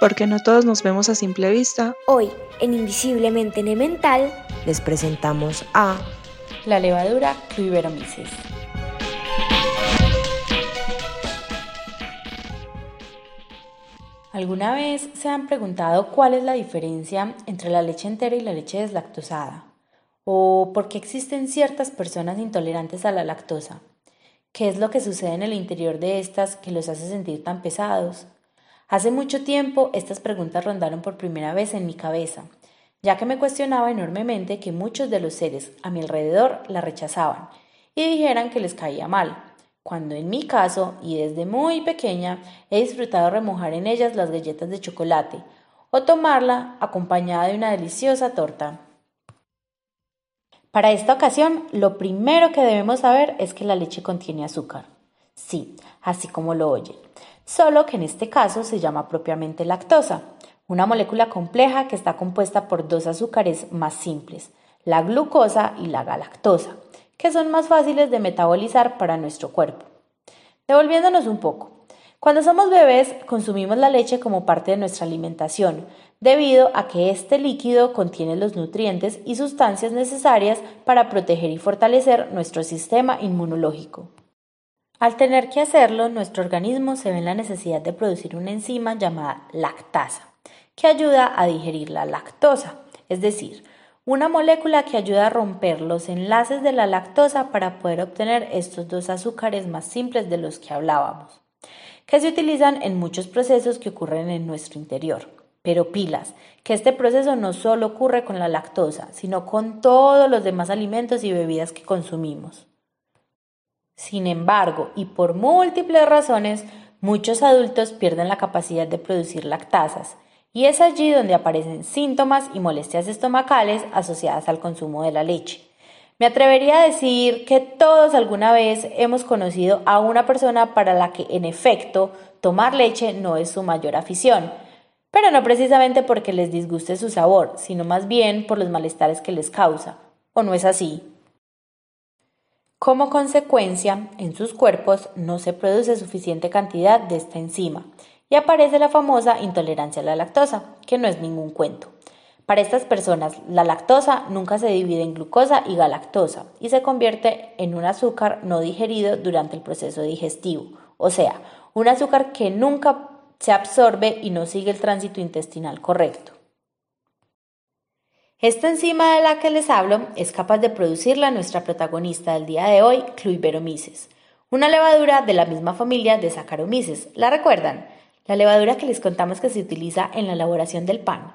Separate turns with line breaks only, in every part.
porque no todos nos vemos a simple vista.
Hoy, en Invisiblemente Elemental,
les presentamos a
la levadura Cluiberomyces. ¿Alguna vez se han preguntado cuál es la diferencia entre la leche entera y la leche deslactosada? ¿O por qué existen ciertas personas intolerantes a la lactosa? ¿Qué es lo que sucede en el interior de estas que los hace sentir tan pesados? Hace mucho tiempo estas preguntas rondaron por primera vez en mi cabeza, ya que me cuestionaba enormemente que muchos de los seres a mi alrededor la rechazaban y dijeran que les caía mal, cuando en mi caso, y desde muy pequeña, he disfrutado remojar en ellas las galletas de chocolate o tomarla acompañada de una deliciosa torta. Para esta ocasión, lo primero que debemos saber es que la leche contiene azúcar. Sí, así como lo oyen solo que en este caso se llama propiamente lactosa, una molécula compleja que está compuesta por dos azúcares más simples, la glucosa y la galactosa, que son más fáciles de metabolizar para nuestro cuerpo. Devolviéndonos un poco, cuando somos bebés consumimos la leche como parte de nuestra alimentación, debido a que este líquido contiene los nutrientes y sustancias necesarias para proteger y fortalecer nuestro sistema inmunológico. Al tener que hacerlo, nuestro organismo se ve en la necesidad de producir una enzima llamada lactasa, que ayuda a digerir la lactosa, es decir, una molécula que ayuda a romper los enlaces de la lactosa para poder obtener estos dos azúcares más simples de los que hablábamos, que se utilizan en muchos procesos que ocurren en nuestro interior. Pero pilas, que este proceso no solo ocurre con la lactosa, sino con todos los demás alimentos y bebidas que consumimos. Sin embargo, y por múltiples razones, muchos adultos pierden la capacidad de producir lactasas, y es allí donde aparecen síntomas y molestias estomacales asociadas al consumo de la leche. Me atrevería a decir que todos alguna vez hemos conocido a una persona para la que en efecto tomar leche no es su mayor afición, pero no precisamente porque les disguste su sabor, sino más bien por los malestares que les causa. ¿O no es así? Como consecuencia, en sus cuerpos no se produce suficiente cantidad de esta enzima y aparece la famosa intolerancia a la lactosa, que no es ningún cuento. Para estas personas, la lactosa nunca se divide en glucosa y galactosa y se convierte en un azúcar no digerido durante el proceso digestivo, o sea, un azúcar que nunca se absorbe y no sigue el tránsito intestinal correcto. Esta enzima de la que les hablo es capaz de producirla nuestra protagonista del día de hoy, Cluiberomyces, una levadura de la misma familia de Saccharomyces. ¿La recuerdan? La levadura que les contamos que se utiliza en la elaboración del pan.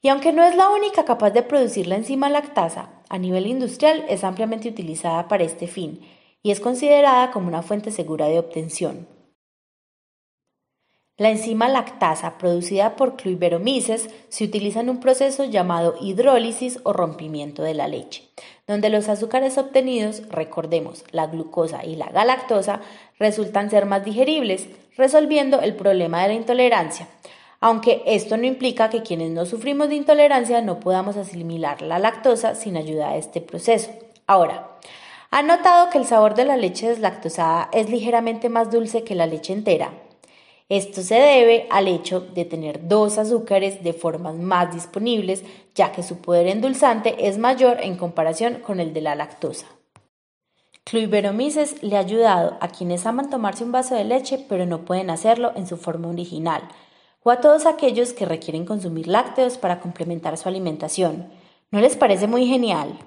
Y aunque no es la única capaz de producir la enzima lactasa, a nivel industrial es ampliamente utilizada para este fin y es considerada como una fuente segura de obtención. La enzima lactasa producida por Cluiberomyces se utiliza en un proceso llamado hidrólisis o rompimiento de la leche, donde los azúcares obtenidos, recordemos, la glucosa y la galactosa, resultan ser más digeribles, resolviendo el problema de la intolerancia. Aunque esto no implica que quienes no sufrimos de intolerancia no podamos asimilar la lactosa sin ayuda a este proceso. Ahora, ¿han notado que el sabor de la leche deslactosada es ligeramente más dulce que la leche entera? Esto se debe al hecho de tener dos azúcares de formas más disponibles, ya que su poder endulzante es mayor en comparación con el de la lactosa. Cluiberomyces le ha ayudado a quienes aman tomarse un vaso de leche pero no pueden hacerlo en su forma original, o a todos aquellos que requieren consumir lácteos para complementar su alimentación. ¿No les parece muy genial?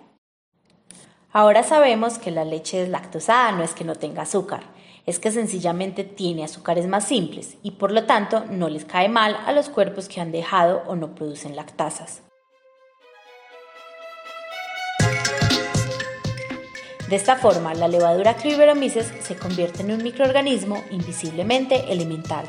Ahora sabemos que la leche deslactosada no es que no tenga azúcar, es que sencillamente tiene azúcares más simples y por lo tanto no les cae mal a los cuerpos que han dejado o no producen lactasas. De esta forma, la levadura Cluiberomyces se convierte en un microorganismo invisiblemente elemental.